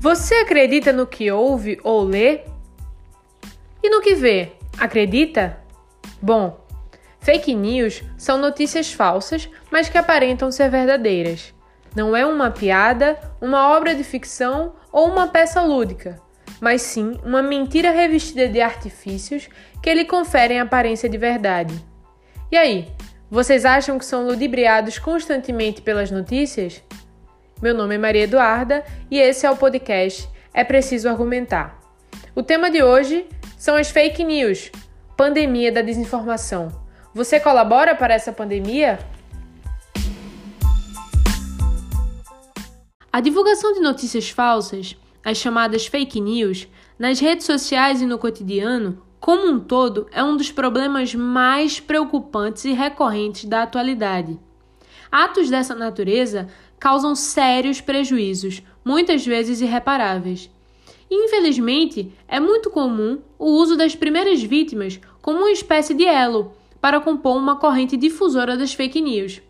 Você acredita no que ouve ou lê? E no que vê? Acredita? Bom, fake news são notícias falsas, mas que aparentam ser verdadeiras. Não é uma piada, uma obra de ficção ou uma peça lúdica, mas sim uma mentira revestida de artifícios que lhe conferem aparência de verdade. E aí, vocês acham que são ludibriados constantemente pelas notícias? Meu nome é Maria Eduarda e esse é o podcast É Preciso Argumentar. O tema de hoje são as fake news, pandemia da desinformação. Você colabora para essa pandemia? A divulgação de notícias falsas, as chamadas fake news, nas redes sociais e no cotidiano, como um todo, é um dos problemas mais preocupantes e recorrentes da atualidade. Atos dessa natureza causam sérios prejuízos, muitas vezes irreparáveis. Infelizmente, é muito comum o uso das primeiras vítimas como uma espécie de elo para compor uma corrente difusora das fake news.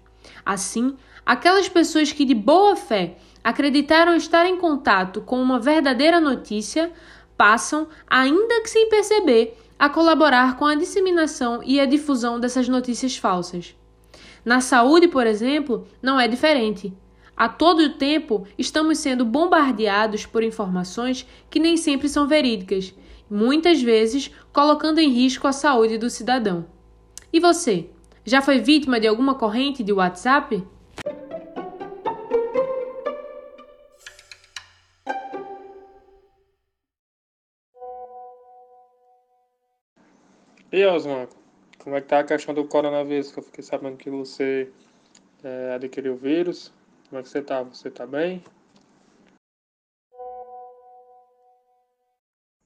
Assim, aquelas pessoas que de boa fé acreditaram estar em contato com uma verdadeira notícia passam, ainda que sem perceber, a colaborar com a disseminação e a difusão dessas notícias falsas. Na saúde, por exemplo, não é diferente. A todo tempo estamos sendo bombardeados por informações que nem sempre são verídicas, muitas vezes colocando em risco a saúde do cidadão. E você? Já foi vítima de alguma corrente de WhatsApp? E Osman, como é que tá a questão do coronavírus? Que eu fiquei sabendo que você é, adquiriu o vírus. Como é que você tá? Você tá bem?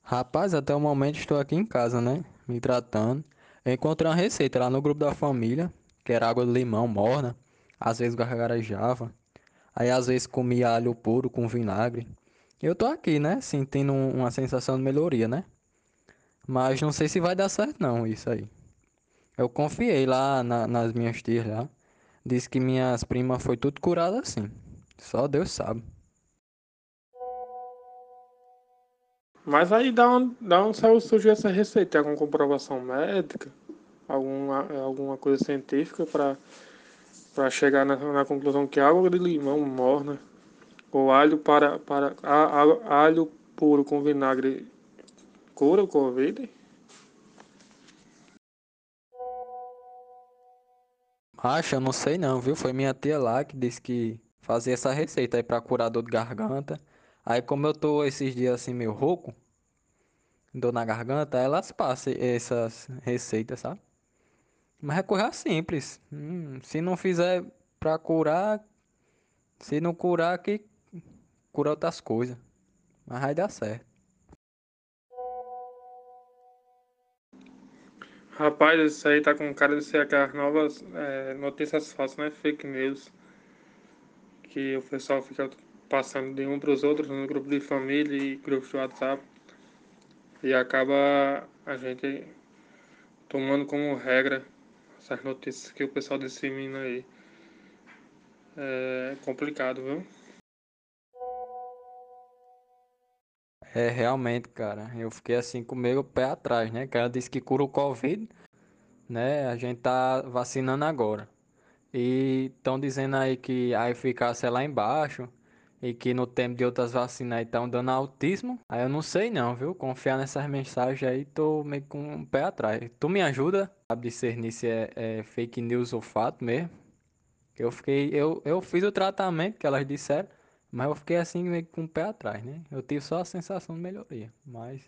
Rapaz, até o momento estou aqui em casa, né? Me tratando. Encontrei uma receita lá no grupo da família, que era água de limão morna. Às vezes gargarejava. Aí às vezes comia alho puro com vinagre. Eu tô aqui, né? Sentindo uma sensação de melhoria, né? Mas não sei se vai dar certo não, isso aí. Eu confiei lá na, nas minhas tias lá. Disse que minhas primas foi tudo curada assim. Só Deus sabe. Mas aí dá um, dá um saiu surgir essa receita, alguma comprovação médica, alguma, alguma coisa científica para para chegar na, na conclusão que água de limão morna ou alho para para a, a, alho puro com vinagre cura o covid? Acho, eu não sei não, viu? Foi minha tia lá que disse que fazia essa receita aí pra curar dor de garganta. Aí como eu tô esses dias assim meio rouco, dor na garganta, elas passam essas receitas, sabe? Mas é coisa simples. Hum, se não fizer pra curar, se não curar, que cura outras coisas. Mas vai dar certo. Rapaz, isso aí tá com cara de ser aquelas novas é, notícias falsas, né? Fake news. Que o pessoal fica passando de um para os outros no grupo de família e grupos de WhatsApp. E acaba a gente tomando como regra essas notícias que o pessoal dissemina aí. É complicado, viu? É, realmente, cara, eu fiquei assim com o meu pé atrás, né? Que ela disse que cura o Covid, né? A gente tá vacinando agora. E estão dizendo aí que a eficácia é lá embaixo e que no tempo de outras vacinas aí estão dando autismo. Aí eu não sei não, viu? Confiar nessas mensagens aí, tô meio com o pé atrás. Tu me ajuda a discernir se é, é fake news ou fato mesmo? Eu fiquei, eu, eu fiz o tratamento que elas disseram. Mas eu fiquei assim meio com o pé atrás, né? Eu tive só a sensação de melhoria, mas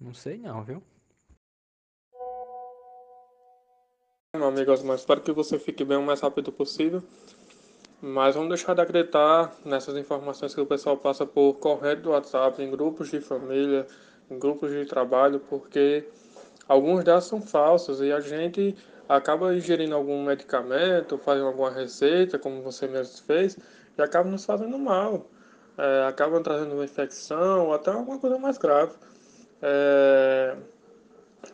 não sei não, viu? Meu amigo Osmar, espero que você fique bem o mais rápido possível. Mas vamos deixar de acreditar nessas informações que o pessoal passa por correio do WhatsApp, em grupos de família, em grupos de trabalho, porque alguns delas são falsos e a gente acaba ingerindo algum medicamento, fazendo alguma receita, como você mesmo fez, e acabam nos fazendo mal. É, acabam trazendo uma infecção ou até alguma coisa mais grave. É,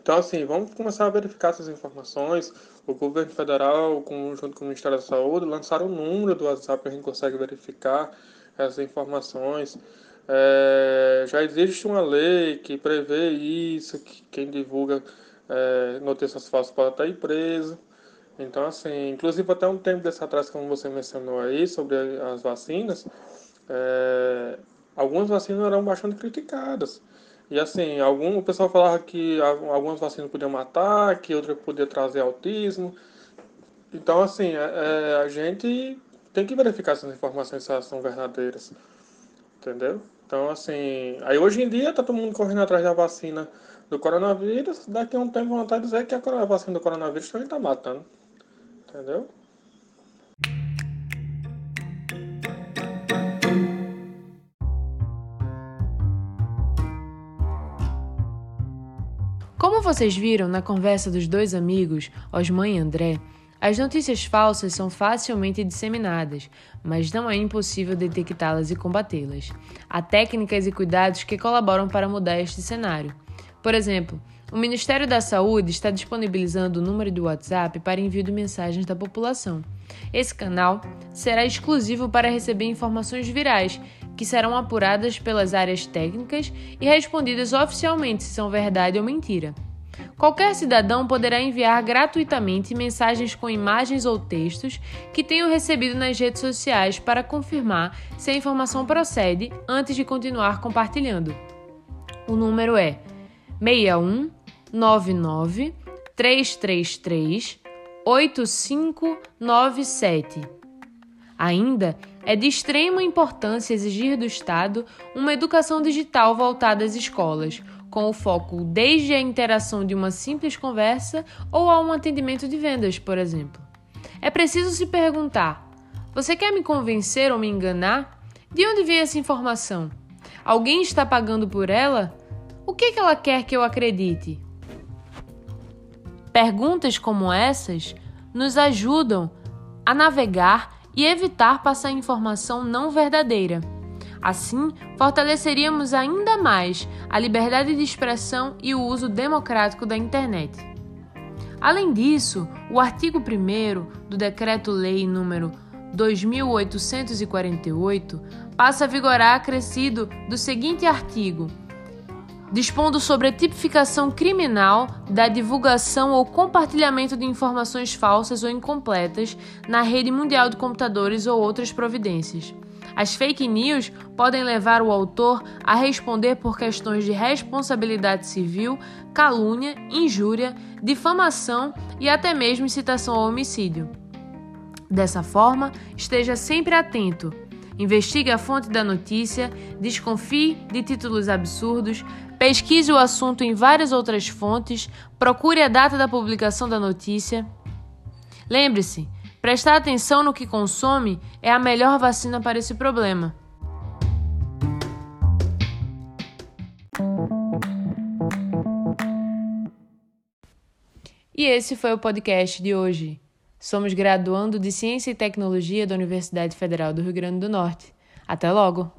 então, assim, vamos começar a verificar essas informações. O governo federal, junto com o Ministério da Saúde, lançaram o número do WhatsApp que a gente consegue verificar essas informações. É, já existe uma lei que prevê isso, que quem divulga é, notícias falsas pode estar preso. Então, assim, inclusive até um tempo desse atrás, como você mencionou aí, sobre as vacinas, é, algumas vacinas eram bastante criticadas. E assim, algum, o pessoal falava que algumas vacinas podiam matar, que outras podiam trazer autismo. Então, assim, é, é, a gente tem que verificar essas informações se elas são verdadeiras. Entendeu? Então, assim, aí hoje em dia tá todo mundo correndo atrás da vacina do coronavírus, daqui a um tempo vão estar dizer que a vacina do coronavírus também tá matando. Entendeu? Como vocês viram na conversa dos dois amigos, Osman e André, as notícias falsas são facilmente disseminadas, mas não é impossível detectá-las e combatê-las. Há técnicas e cuidados que colaboram para mudar este cenário. Por exemplo, o Ministério da Saúde está disponibilizando o número do WhatsApp para envio de mensagens da população. Esse canal será exclusivo para receber informações virais, que serão apuradas pelas áreas técnicas e respondidas oficialmente se são verdade ou mentira. Qualquer cidadão poderá enviar gratuitamente mensagens com imagens ou textos que tenham recebido nas redes sociais para confirmar se a informação procede antes de continuar compartilhando. O número é 61 99 333 8597. Ainda é de extrema importância exigir do Estado uma educação digital voltada às escolas, com o foco desde a interação de uma simples conversa ou a um atendimento de vendas, por exemplo. É preciso se perguntar: você quer me convencer ou me enganar? De onde vem essa informação? Alguém está pagando por ela? O que, que ela quer que eu acredite? Perguntas como essas nos ajudam a navegar e evitar passar informação não verdadeira. Assim, fortaleceríamos ainda mais a liberdade de expressão e o uso democrático da internet. Além disso, o artigo 1 do Decreto-Lei número 2848 passa a vigorar acrescido do seguinte artigo: dispondo sobre a tipificação criminal da divulgação ou compartilhamento de informações falsas ou incompletas na rede mundial de computadores ou outras providências. As fake news podem levar o autor a responder por questões de responsabilidade civil, calúnia, injúria, difamação e até mesmo incitação ao homicídio. Dessa forma, esteja sempre atento Investigue a fonte da notícia, desconfie de títulos absurdos, pesquise o assunto em várias outras fontes, procure a data da publicação da notícia. Lembre-se, prestar atenção no que consome é a melhor vacina para esse problema. E esse foi o podcast de hoje. Somos graduando de Ciência e Tecnologia da Universidade Federal do Rio Grande do Norte. Até logo!